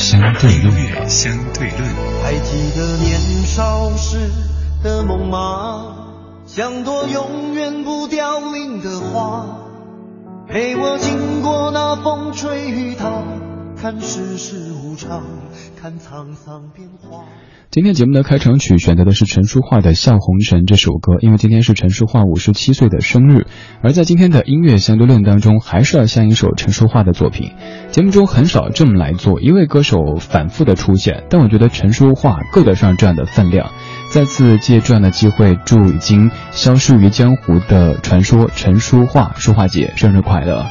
相对论，相对论。还记得年少时的梦吗？像朵永远不凋零的花，陪我经过那风吹雨打，看世事无常，看沧桑变化。今天节目的开场曲选择的是陈淑桦的《笑红尘》这首歌，因为今天是陈淑桦五十七岁的生日。而在今天的音乐相对论当中，还是要像一首陈淑桦的作品。节目中很少这么来做，一位歌手反复的出现，但我觉得陈淑桦够得上这样的分量。再次借这样的机会，祝已经消失于江湖的传说陈淑桦淑桦姐生日快乐！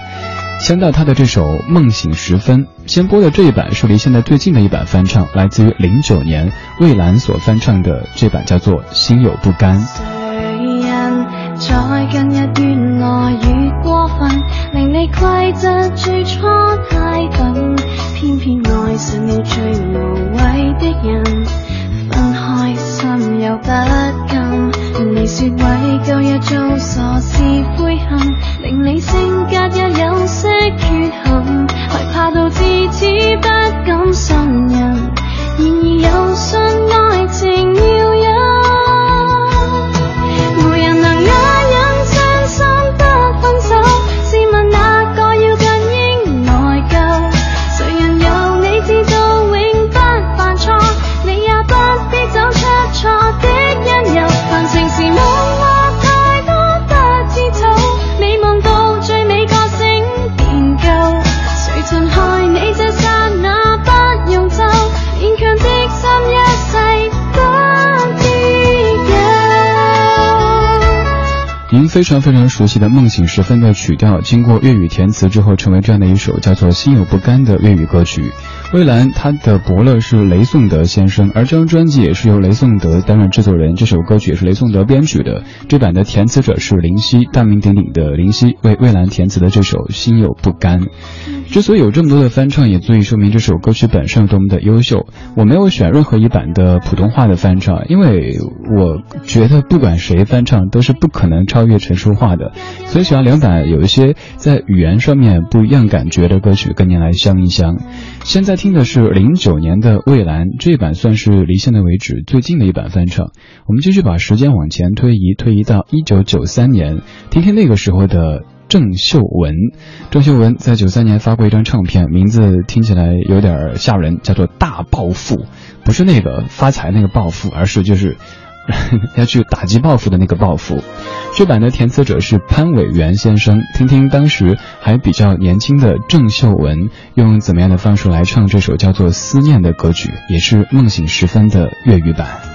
先到他的这首《梦醒时分》，先播的这一版是离现在最近的一版翻唱，来自于零九年蔚蓝所翻唱的这版，叫做《心有不甘》。谁人在近日越來越过分，令你攜着最初太笨，偏偏爱上了最無謂的人，分开心又不非常非常熟悉的《梦醒时分》的曲调，经过粤语填词之后，成为这样的一首叫做《心有不甘》的粤语歌曲。蔚蓝他的伯乐是雷颂德先生，而这张专辑也是由雷颂德担任制作人，这首歌曲也是雷颂德编曲的。这版的填词者是林夕，大名鼎鼎的林夕为蔚蓝填词的这首《心有不甘》。之所以有这么多的翻唱，也足以说明这首歌曲本身有多么的优秀。我没有选任何一版的普通话的翻唱，因为我觉得不管谁翻唱都是不可能超越陈淑桦的，所以喜欢两版有一些在语言上面不一样感觉的歌曲跟您来相一相。现在听的是零九年的蔚蓝，这一版算是离现在为止最近的一版翻唱。我们继续把时间往前推移，推移到一九九三年，听听那个时候的。郑秀文，郑秀文在九三年发过一张唱片，名字听起来有点吓人，叫做《大暴富》，不是那个发财那个暴富，而是就是 要去打击报复的那个报复。这版的填词者是潘伟元先生，听听当时还比较年轻的郑秀文用怎么样的方式来唱这首叫做《思念》的歌曲，也是《梦醒时分》的粤语版。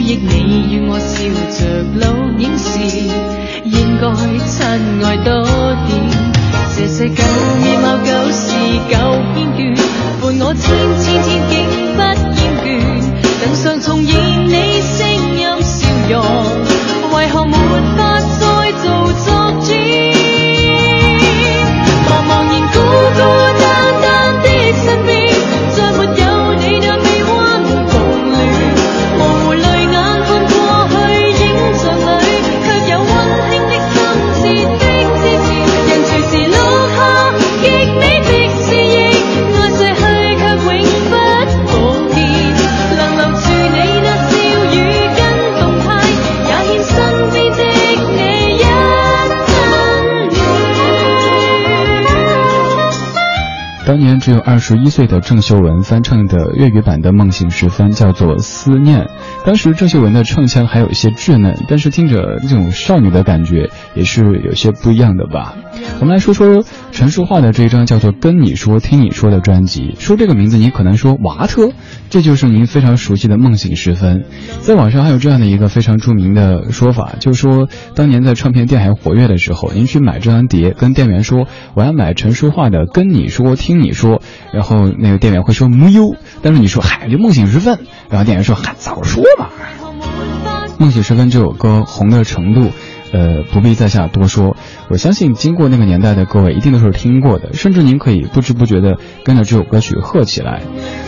追忆你与我笑着老影时，应该亲爱多点。这世旧面貌旧事旧片段，伴我千千。当年只有二十一岁的郑秀文翻唱的粤语版的《梦醒时分》，叫做《思念》。当时郑秀文的唱腔还有一些稚嫩，但是听着那种少女的感觉也是有些不一样的吧。我们来说说陈淑桦的这一张叫做《跟你说听你说》的专辑。说这个名字，你可能说瓦特，这就是您非常熟悉的《梦醒时分》。在网上还有这样的一个非常著名的说法，就说当年在唱片店还活跃的时候，您去买这张碟，跟店员说我要买陈淑桦的《跟你说听你说》，然后那个店员会说没有，但是你说嗨就《梦醒时分》，然后店员说嗨早说嘛，《梦醒时分》这首歌红的程度。呃，不必在下多说。我相信经过那个年代的各位一定都是听过的，甚至您可以不知不觉的跟着这首歌曲喝起来。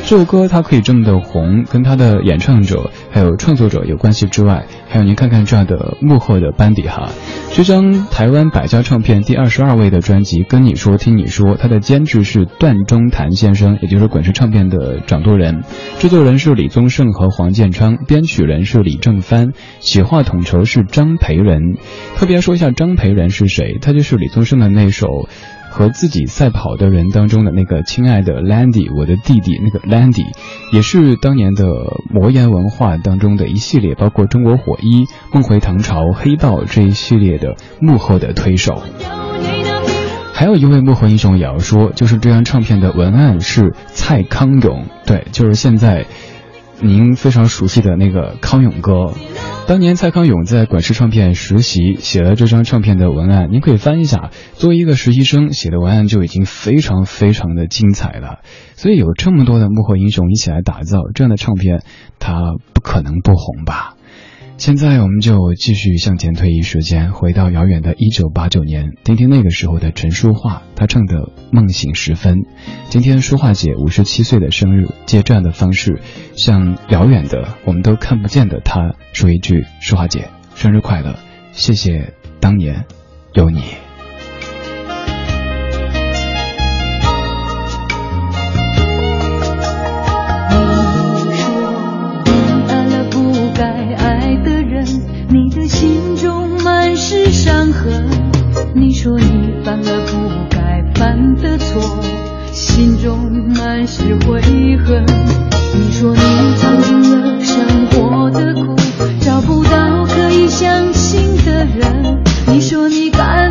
这首歌它可以这么的红，跟它的演唱者还有创作者有关系之外，还有您看看这样的幕后的班底哈。这张台湾百家唱片第二十二位的专辑《跟你说听你说》，它的监制是段中谭先生，也就是滚石唱片的掌舵人，制作人是李宗盛和黄建昌，编曲人是李正帆，企划统筹是张培仁。特别说一下张培仁是谁，他就是李宗盛的那首和自己赛跑的人当中的那个亲爱的 Landy，我的弟弟那个 Landy，也是当年的魔岩文化当中的一系列，包括中国火一、梦回唐朝、黑豹这一系列的幕后的推手。还有一位幕后英雄也要说，就是这张唱片的文案是蔡康永，对，就是现在您非常熟悉的那个康永哥。当年蔡康永在滚石唱片实习，写了这张唱片的文案，您可以翻一下。作为一个实习生写的文案就已经非常非常的精彩了。所以有这么多的幕后英雄一起来打造这样的唱片，它不可能不红吧？现在我们就继续向前推移时间，回到遥远的1989年，听听那个时候的陈淑桦，她唱的《梦醒时分》。今天淑桦姐五十七岁的生日，借这样的方式，向遥远的我们都看不见的她说一句：淑桦姐，生日快乐！谢谢当年有你。你是悔恨。你说你尝尽了生活的苦找不到可以相信的人。你说你感